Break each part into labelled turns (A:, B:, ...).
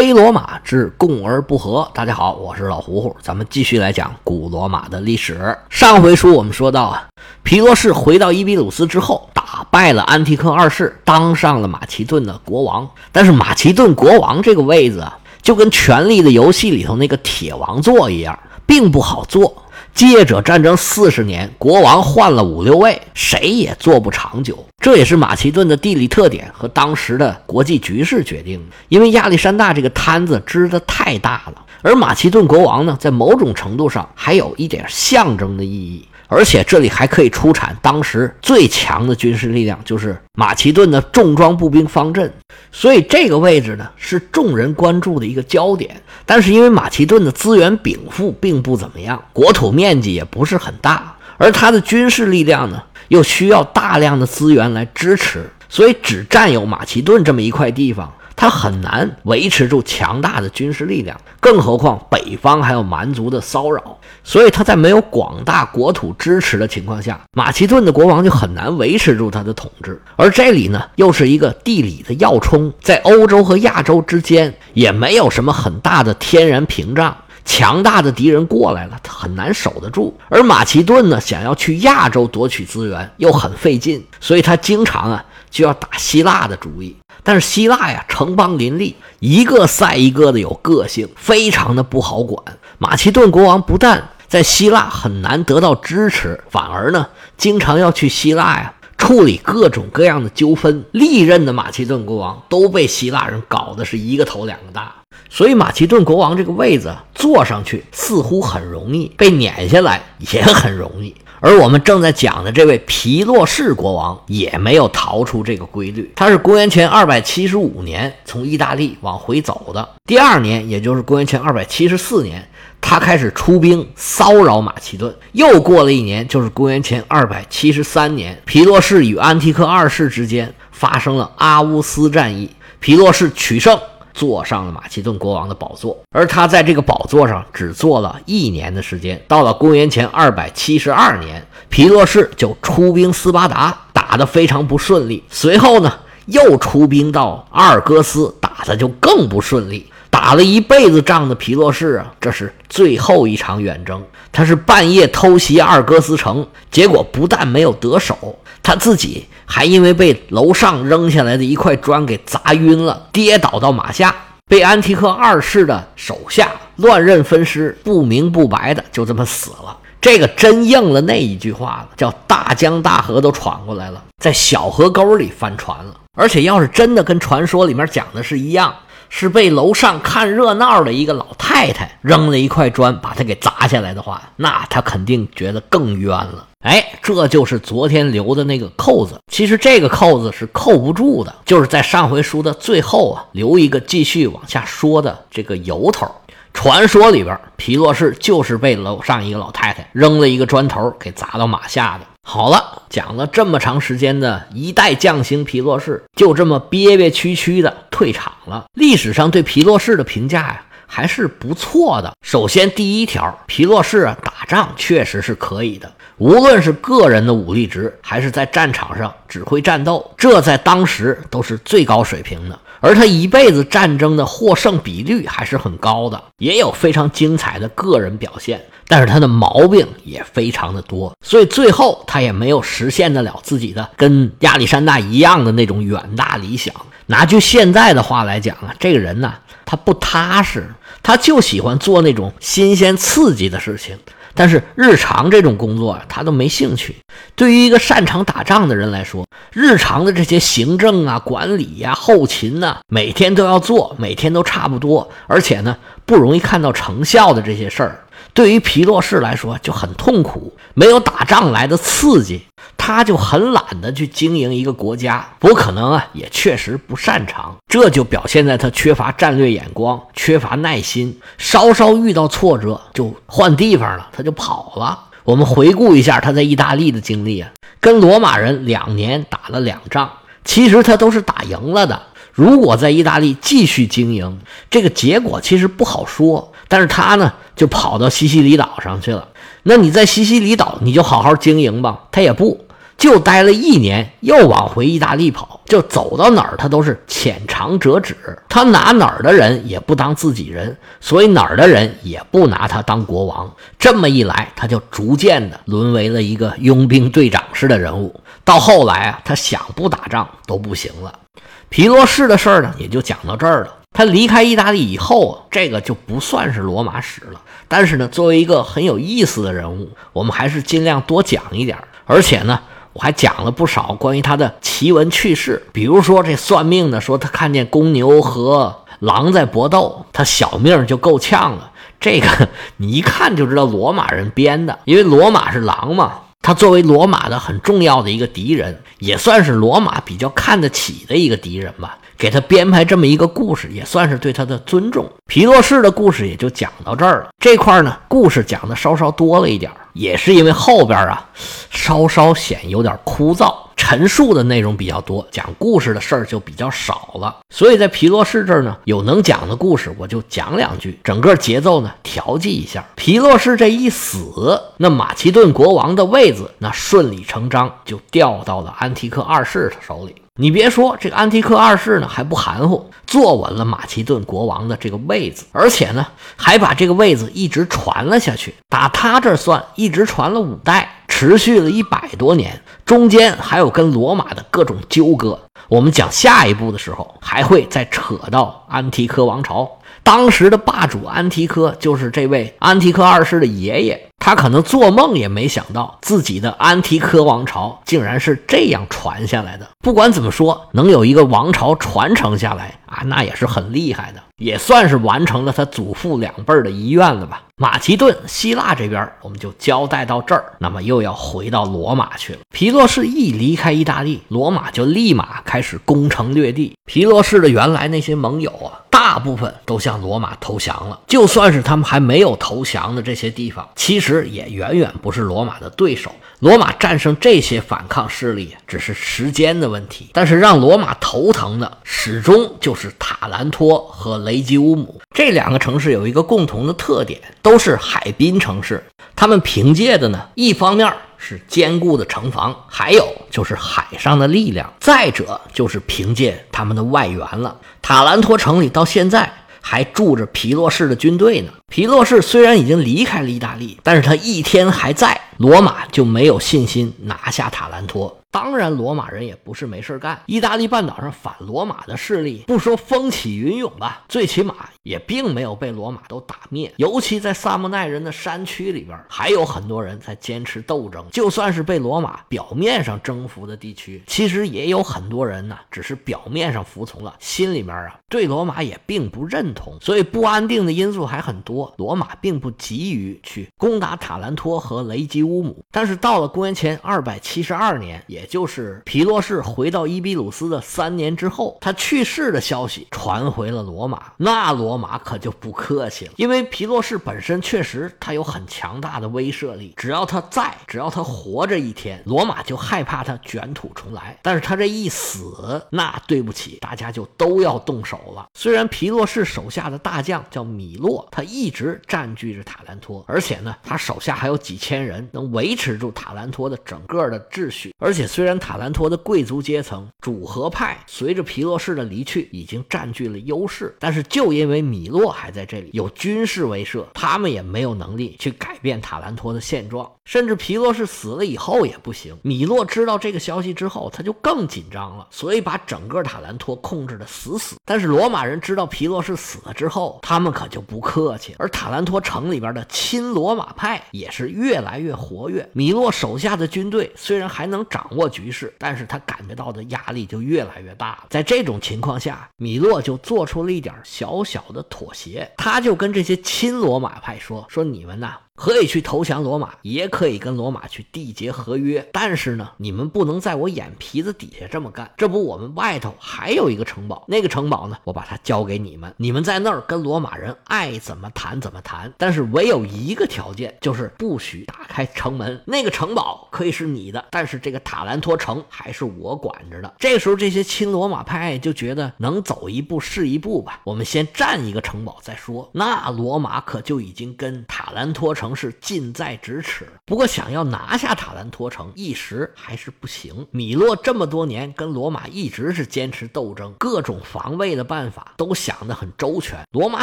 A: 黑罗马之共而不和。大家好，我是老胡胡，咱们继续来讲古罗马的历史。上回书我们说到啊，皮洛士回到伊比鲁斯之后，打败了安提柯二世，当上了马其顿的国王。但是马其顿国王这个位子啊，就跟《权力的游戏》里头那个铁王座一样，并不好坐。接着战争四十年，国王换了五六位，谁也做不长久。这也是马其顿的地理特点和当时的国际局势决定的。因为亚历山大这个摊子支的太大了，而马其顿国王呢，在某种程度上还有一点象征的意义。而且这里还可以出产当时最强的军事力量，就是马其顿的重装步兵方阵。所以这个位置呢，是众人关注的一个焦点。但是因为马其顿的资源禀赋并不怎么样，国土面积也不是很大，而它的军事力量呢，又需要大量的资源来支持，所以只占有马其顿这么一块地方。他很难维持住强大的军事力量，更何况北方还有蛮族的骚扰，所以他在没有广大国土支持的情况下，马其顿的国王就很难维持住他的统治。而这里呢，又是一个地理的要冲，在欧洲和亚洲之间也没有什么很大的天然屏障，强大的敌人过来了，他很难守得住。而马其顿呢，想要去亚洲夺取资源又很费劲，所以他经常啊就要打希腊的主意。但是希腊呀，城邦林立，一个赛一个的有个性，非常的不好管。马其顿国王不但在希腊很难得到支持，反而呢，经常要去希腊呀处理各种各样的纠纷。历任的马其顿国王都被希腊人搞得是一个头两个大，所以马其顿国王这个位子坐上去似乎很容易，被撵下来也很容易。而我们正在讲的这位皮洛士国王也没有逃出这个规律。他是公元前二百七十五年从意大利往回走的。第二年，也就是公元前二百七十四年，他开始出兵骚扰马其顿。又过了一年，就是公元前二百七十三年，皮洛士与安提柯二世之间发生了阿乌斯战役，皮洛士取胜。坐上了马其顿国王的宝座，而他在这个宝座上只坐了一年的时间。到了公元前二百七十二年，皮洛士就出兵斯巴达，打得非常不顺利。随后呢，又出兵到阿尔戈斯，打得就更不顺利。打了一辈子仗的皮洛士啊，这是最后一场远征。他是半夜偷袭阿尔戈斯城，结果不但没有得手，他自己。还因为被楼上扔下来的一块砖给砸晕了，跌倒到马下，被安提克二世的手下乱刃分尸，不明不白的就这么死了。这个真应了那一句话了，叫大江大河都闯过来了，在小河沟里翻船了。而且要是真的跟传说里面讲的是一样。是被楼上看热闹的一个老太太扔了一块砖，把他给砸下来的话，那他肯定觉得更冤了。哎，这就是昨天留的那个扣子。其实这个扣子是扣不住的，就是在上回书的最后啊，留一个继续往下说的这个由头。传说里边，皮洛士就是被楼上一个老太太扔了一个砖头给砸到马下的。好了，讲了这么长时间的一代将星皮洛士，就这么憋憋屈屈的退场了。历史上对皮洛士的评价呀，还是不错的。首先，第一条，皮洛士啊，打仗确实是可以的，无论是个人的武力值，还是在战场上指挥战斗，这在当时都是最高水平的。而他一辈子战争的获胜比率还是很高的，也有非常精彩的个人表现，但是他的毛病也非常的多，所以最后他也没有实现得了自己的跟亚历山大一样的那种远大理想。拿句现在的话来讲啊，这个人呢，他不踏实，他就喜欢做那种新鲜刺激的事情。但是日常这种工作啊，他都没兴趣。对于一个擅长打仗的人来说，日常的这些行政啊、管理呀、后勤呐，每天都要做，每天都差不多，而且呢，不容易看到成效的这些事儿。对于皮洛士来说就很痛苦，没有打仗来的刺激，他就很懒得去经营一个国家。不可能啊，也确实不擅长，这就表现在他缺乏战略眼光，缺乏耐心，稍稍遇到挫折就换地方了，他就跑了。我们回顾一下他在意大利的经历啊，跟罗马人两年打了两仗，其实他都是打赢了的。如果在意大利继续经营，这个结果其实不好说。但是他呢，就跑到西西里岛上去了。那你在西西里岛，你就好好经营吧。他也不，就待了一年，又往回意大利跑，就走到哪儿他都是浅尝辄止，他拿哪儿的人也不当自己人，所以哪儿的人也不拿他当国王。这么一来，他就逐渐的沦为了一个佣兵队长式的人物。到后来啊，他想不打仗都不行了。皮洛士的事儿呢，也就讲到这儿了。他离开意大利以后，这个就不算是罗马史了。但是呢，作为一个很有意思的人物，我们还是尽量多讲一点。而且呢，我还讲了不少关于他的奇闻趣事。比如说，这算命的说他看见公牛和狼在搏斗，他小命就够呛了。这个你一看就知道罗马人编的，因为罗马是狼嘛。他作为罗马的很重要的一个敌人，也算是罗马比较看得起的一个敌人吧。给他编排这么一个故事，也算是对他的尊重。皮洛士的故事也就讲到这儿了。这块呢，故事讲的稍稍多了一点，也是因为后边啊，稍稍显有点枯燥，陈述的内容比较多，讲故事的事儿就比较少了。所以在皮洛士这儿呢，有能讲的故事，我就讲两句，整个节奏呢调剂一下。皮洛士这一死，那马其顿国王的位子，那顺理成章就掉到了安提克二世的手里。你别说，这个安提克二世呢还不含糊，坐稳了马其顿国王的这个位子，而且呢还把这个位子一直传了下去。打他这算，一直传了五代，持续了一百多年，中间还有跟罗马的各种纠葛。我们讲下一步的时候，还会再扯到安提柯王朝。当时的霸主安提柯就是这位安提柯二世的爷爷，他可能做梦也没想到自己的安提柯王朝竟然是这样传下来的。不管怎么说，能有一个王朝传承下来啊，那也是很厉害的，也算是完成了他祖父两辈的遗愿了吧。马其顿、希腊这边我们就交代到这儿，那么又要回到罗马去了。皮洛士一离开意大利，罗马就立马开始攻城略地。皮洛士的原来那些盟友啊，大部分都向罗马投降了。就算是他们还没有投降的这些地方，其实也远远不是罗马的对手。罗马战胜这些反抗势力只是时间的问题。但是让罗马头疼的，始终就是塔兰托和雷吉乌姆这两个城市有一个共同的特点。都是海滨城市，他们凭借的呢，一方面是坚固的城防，还有就是海上的力量，再者就是凭借他们的外援了。塔兰托城里到现在还住着皮洛士的军队呢。皮洛士虽然已经离开了意大利，但是他一天还在，罗马就没有信心拿下塔兰托。当然，罗马人也不是没事干。意大利半岛上反罗马的势力，不说风起云涌吧，最起码也并没有被罗马都打灭。尤其在萨莫奈人的山区里边，还有很多人在坚持斗争。就算是被罗马表面上征服的地区，其实也有很多人呢，只是表面上服从了，心里面啊对罗马也并不认同。所以不安定的因素还很多。罗马并不急于去攻打塔兰托和雷吉乌姆。但是到了公元前二百七十二年，也就是皮洛士回到伊比鲁斯的三年之后，他去世的消息传回了罗马，那罗马可就不客气了。因为皮洛士本身确实他有很强大的威慑力，只要他在，只要他活着一天，罗马就害怕他卷土重来。但是他这一死，那对不起，大家就都要动手了。虽然皮洛士手下的大将叫米洛，他一直占据着塔兰托，而且呢，他手下还有几千人能维持住塔兰托的整个的秩序，而且。虽然塔兰托的贵族阶层主和派随着皮洛士的离去已经占据了优势，但是就因为米洛还在这里有军事威慑，他们也没有能力去改变塔兰托的现状。甚至皮洛士死了以后也不行。米洛知道这个消息之后，他就更紧张了，所以把整个塔兰托控制的死死。但是罗马人知道皮洛士死了之后，他们可就不客气。而塔兰托城里边的亲罗马派也是越来越活跃。米洛手下的军队虽然还能掌握局势，但是他感觉到的压力就越来越大了。在这种情况下，米洛就做出了一点小小的妥协，他就跟这些亲罗马派说：“说你们呐。”可以去投降罗马，也可以跟罗马去缔结合约，但是呢，你们不能在我眼皮子底下这么干。这不，我们外头还有一个城堡，那个城堡呢，我把它交给你们，你们在那儿跟罗马人爱怎么谈怎么谈。但是唯有一个条件，就是不许打开城门。那个城堡可以是你的，但是这个塔兰托城还是我管着的。这个时候，这些亲罗马派就觉得能走一步是一步吧，我们先占一个城堡再说。那罗马可就已经跟塔兰托城。城市近在咫尺。不过，想要拿下塔兰托城，一时还是不行。米洛这么多年跟罗马一直是坚持斗争，各种防卫的办法都想得很周全。罗马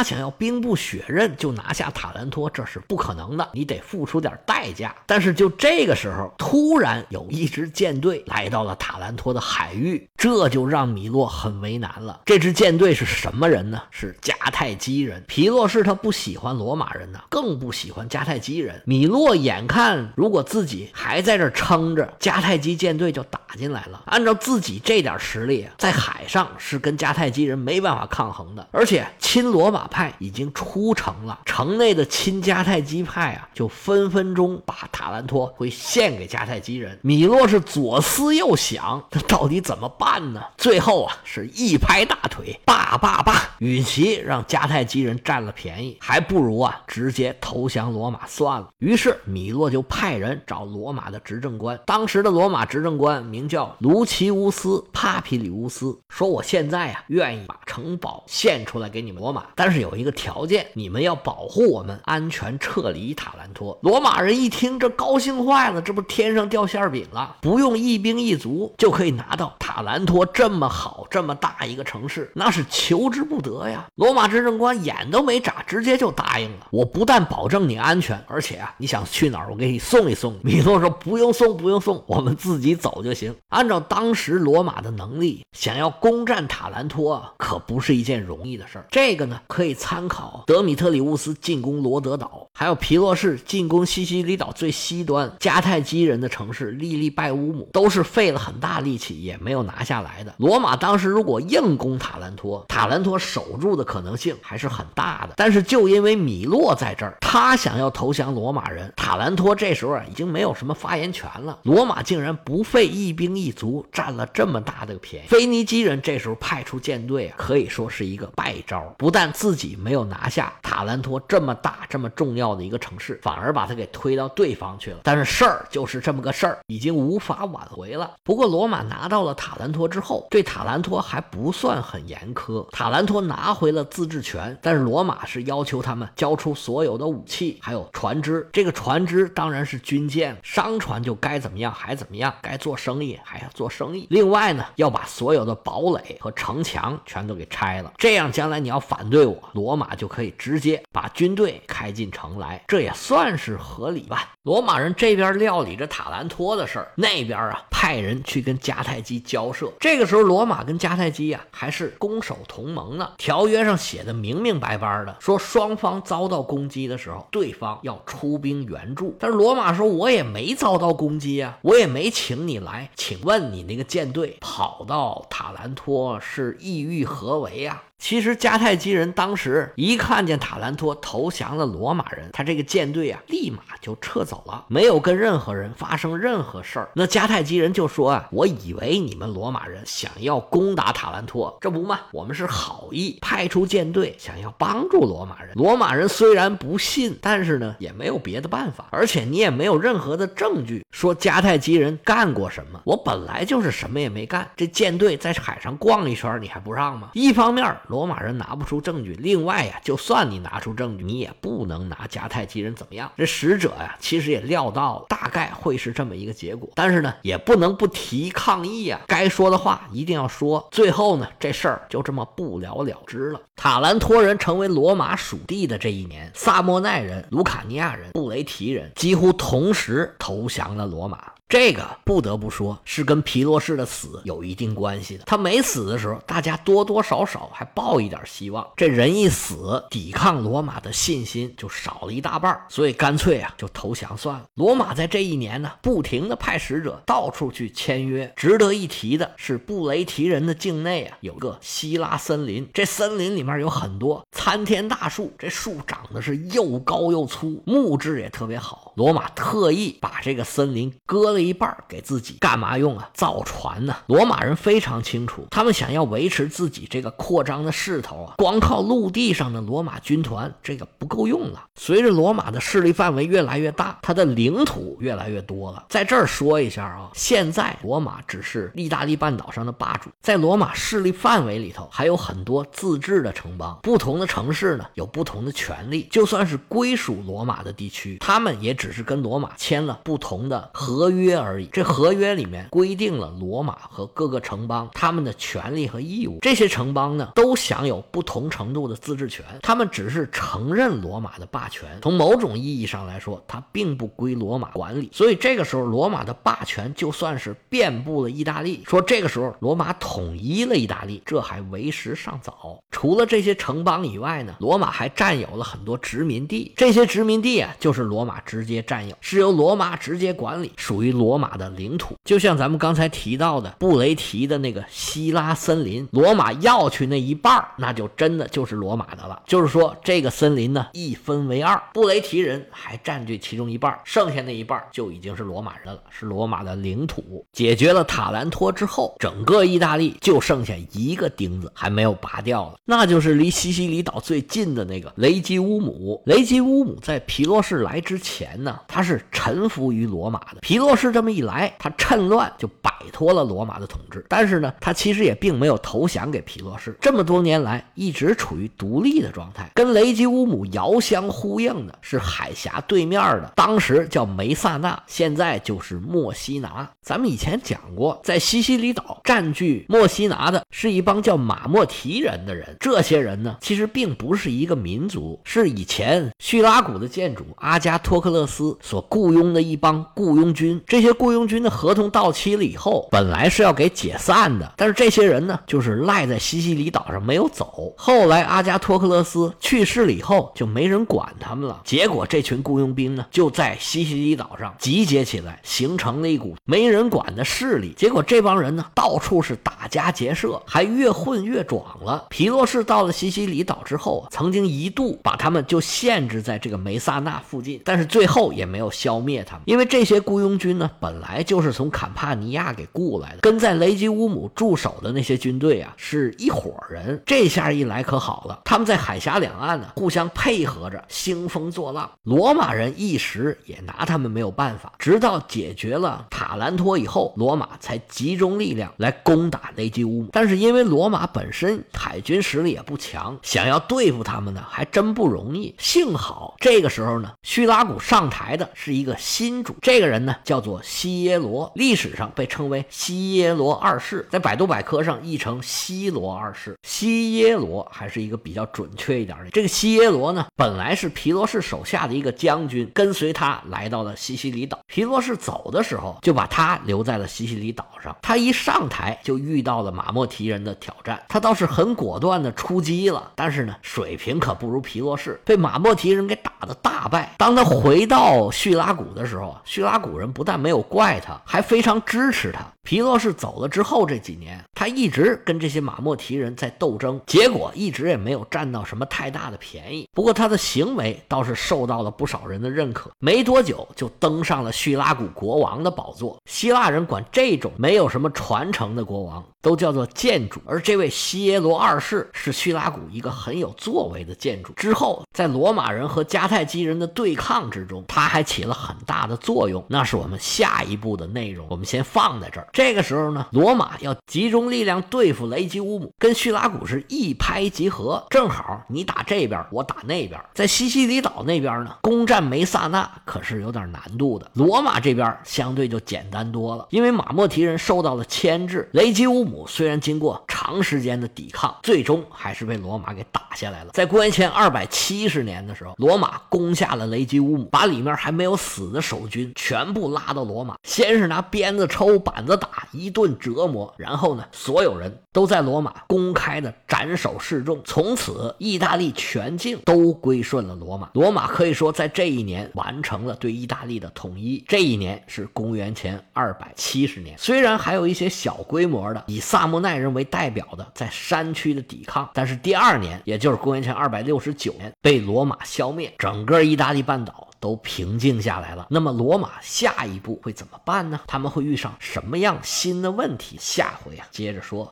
A: 想要兵不血刃就拿下塔兰托，这是不可能的，你得付出点代价。但是就这个时候，突然有一支舰队来到了塔兰托的海域，这就让米洛很为难了。这支舰队是什么人呢？是迦太基人。皮洛士他不喜欢罗马人呢，更不喜欢迦太基人。米洛眼看如果自己还在这撑着，迦太基舰队就打进来了。按照自己这点实力，在海上是跟迦太基人没办法抗衡的。而且亲罗马派已经出城了，城内的亲迦太基派啊，就分分钟把塔兰托会献给迦太基人。米洛是左思右想，这到底怎么办呢？最后啊，是一拍大腿，罢罢罢！与其让迦太基人占了便宜，还不如啊直接投降罗马算了。于是米洛就派人找罗马的执政官，当时的罗马执政官名叫卢奇乌斯·帕皮里乌斯，说我现在啊愿意把城堡献出来给你们罗马，但是有一个条件，你们要保护我们安全撤离塔兰托。罗马人一听这高兴坏了，这不天上掉馅饼了，不用一兵一卒就可以拿到塔兰托这么好这么大一个城市，那是求之不得呀。罗马执政官眼都没眨，直接就答应了。我不但保证你安全，而且啊，你想去哪儿，我给你送一送。米诺说不用送，不用送，我们自己走就行。按照当时罗马的能力，想要攻占塔兰托可不是一件容易的事儿。这个呢，可以参考德米特里乌斯进攻罗德岛，还有皮洛士进攻西西里岛最西端迦太基人的城市利利拜乌姆，都是费了很大力气也没有拿下来的。罗马当时如果硬攻塔兰托，塔兰托守住的可能性还是很大的。但是就因为米洛在这儿，他想要投降罗马人，塔兰托这时候啊已经没有什么发言权了。罗马竟然不费一兵一卒占了这么大的便宜。腓尼基人这时候派出舰队啊，可以说是一个败招。不但自己没有拿下塔兰托这么大这么重要到的一个城市，反而把他给推到对方去了。但是事儿就是这么个事儿，已经无法挽回了。不过罗马拿到了塔兰托之后，对塔兰托还不算很严苛。塔兰托拿回了自治权，但是罗马是要求他们交出所有的武器，还有船只。这个船只当然是军舰，商船就该怎么样还怎么样，该做生意还要做生意。另外呢，要把所有的堡垒和城墙全都给拆了，这样将来你要反对我，罗马就可以直接把军队开进城来，这也算是合理吧。罗马人这边料理着塔兰托的事儿，那边啊派人去跟迦太基交涉。这个时候，罗马跟迦太基呀还是攻守同盟呢，条约上写的明明白白的，说双方遭到攻击的时候，对方要出兵援助。但是罗马说，我也没遭到攻击啊，我也没请你来，请问你那个舰队跑到塔兰托是意欲何为呀？其实迦太基人当时一看见塔兰托投降了罗马人，他这个舰队啊，立马就撤走了，没有跟任何人发生任何事儿。那迦太基人就说啊，我以为你们罗马人想要攻打塔兰托，这不嘛，我们是好意派出舰队想要帮助罗马人。罗马人虽然不信，但是呢，也没有别的办法，而且你也没有任何的证据说迦太基人干过什么。我本来就是什么也没干，这舰队在海上逛一圈，你还不让吗？一方面。罗马人拿不出证据，另外呀，就算你拿出证据，你也不能拿迦太基人怎么样。这使者呀，其实也料到了大概会是这么一个结果，但是呢，也不能不提抗议啊，该说的话一定要说。最后呢，这事儿就这么不了了之了。塔兰托人成为罗马属地的这一年，萨莫奈人、卢卡尼亚人、布雷提人几乎同时投降了罗马。这个不得不说是跟皮洛士的死有一定关系的。他没死的时候，大家多多少少还抱一点希望。这人一死，抵抗罗马的信心就少了一大半，所以干脆啊就投降算了。罗马在这一年呢，不停的派使者到处去签约。值得一提的是，布雷提人的境内啊有个希拉森林，这森林里面有很多参天大树，这树长得是又高又粗，木质也特别好。罗马特意把这个森林割了了一半给自己，干嘛用啊？造船呢？罗马人非常清楚，他们想要维持自己这个扩张的势头啊，光靠陆地上的罗马军团这个不够用了。随着罗马的势力范围越来越大，它的领土越来越多了。在这儿说一下啊，现在罗马只是意大利半岛上的霸主，在罗马势力范围里头还有很多自治的城邦，不同的城市呢有不同的权利。就算是归属罗马的地区，他们也只是跟罗马签了不同的合约约而已。这合约里面规定了罗马和各个城邦他们的权利和义务。这些城邦呢都享有不同程度的自治权，他们只是承认罗马的霸权。从某种意义上来说，它并不归罗马管理。所以这个时候，罗马的霸权就算是遍布了意大利。说这个时候罗马统一了意大利，这还为时尚早。除了这些城邦以外呢，罗马还占有了很多殖民地。这些殖民地啊，就是罗马直接占有，是由罗马直接管理，属于罗马的领土。就像咱们刚才提到的布雷提的那个希拉森林，罗马要去那一半那就真的就是罗马的了。就是说，这个森林呢一分为二，布雷提人还占据其中一半，剩下那一半就已经是罗马人了，是罗马的领土。解决了塔兰托之后，整个意大利就剩下一个钉子还没有拔掉了，那就是离西西里岛最近的那个雷吉乌姆。雷吉乌姆在皮洛士来之前呢，他是臣服于罗马的。皮洛士这么一来，他趁乱就把摆脱了罗马的统治。但是呢，他其实也并没有投降给皮洛士，这么多年来一直处于独立的状态。跟雷吉乌姆遥相呼应的是海峡对面的，当时叫梅萨纳，现在就是墨西拿。咱们以前讲过，在西西里岛占据墨西拿的是一帮叫马莫提人的人。这些人呢，其实并不是一个民族，是以前叙拉古的建主阿加托克勒斯所雇佣的一帮雇佣军。这些雇佣军的合同到期了以后，本来是要给解散的，但是这些人呢，就是赖在西西里岛上没有走。后来阿加托克勒斯去世了以后，就没人管他们了。结果这群雇佣兵呢，就在西西里岛上集结起来，形成了一股没人。管的势力，结果这帮人呢，到处是打家劫舍，还越混越壮了。皮洛士到了西西里岛之后，曾经一度把他们就限制在这个梅萨纳附近，但是最后也没有消灭他们，因为这些雇佣军呢，本来就是从坎帕尼亚给雇来的，跟在雷吉乌姆驻守的那些军队啊是一伙人。这下一来可好了，他们在海峡两岸呢，互相配合着兴风作浪，罗马人一时也拿他们没有办法，直到解决了塔兰托。以后，罗马才集中力量来攻打雷吉乌姆。但是因为罗马本身海军实力也不强，想要对付他们呢，还真不容易。幸好这个时候呢，叙拉古上台的是一个新主，这个人呢叫做西耶罗，历史上被称为西耶罗二世，在百度百科上译成西罗二世。西耶罗还是一个比较准确一点的。这个西耶罗呢，本来是皮罗士手下的一个将军，跟随他来到了西西里岛。皮罗士走的时候，就把他。留在了西西里岛上，他一上台就遇到了马莫提人的挑战，他倒是很果断的出击了，但是呢，水平可不如皮洛士，被马莫提人给打得大败。当他回到叙拉古的时候，叙拉古人不但没有怪他，还非常支持他。皮洛士走了之后这几年，他一直跟这些马莫提人在斗争，结果一直也没有占到什么太大的便宜。不过他的行为倒是受到了不少人的认可，没多久就登上了叙拉古国王的宝座。希腊人管这种没有什么传承的国王都叫做建主，而这位西耶罗二世是叙拉古一个很有作为的建主。之后，在罗马人和迦太基人的对抗之中，他还起了很大的作用。那是我们下一步的内容，我们先放在在这儿。这个时候呢，罗马要集中力量对付雷吉乌姆，跟叙拉古是一拍即合，正好你打这边，我打那边。在西西里岛那边呢，攻占梅萨纳可是有点难度的。罗马这边相对就简单。多了，因为马莫提人受到了牵制。雷吉乌姆虽然经过长时间的抵抗，最终还是被罗马给打下来了。在公元前二百七十年的时候，罗马攻下了雷吉乌姆，把里面还没有死的守军全部拉到罗马，先是拿鞭子抽、把板子打，一顿折磨，然后呢，所有人都在罗马公开的斩首示众。从此，意大利全境都归顺了罗马。罗马可以说在这一年完成了对意大利的统一。这一年是公元前二。二百七十年，虽然还有一些小规模的以萨莫奈人为代表的在山区的抵抗，但是第二年，也就是公元前二百六十九年，被罗马消灭，整个意大利半岛都平静下来了。那么罗马下一步会怎么办呢？他们会遇上什么样新的问题？下回啊，接着说。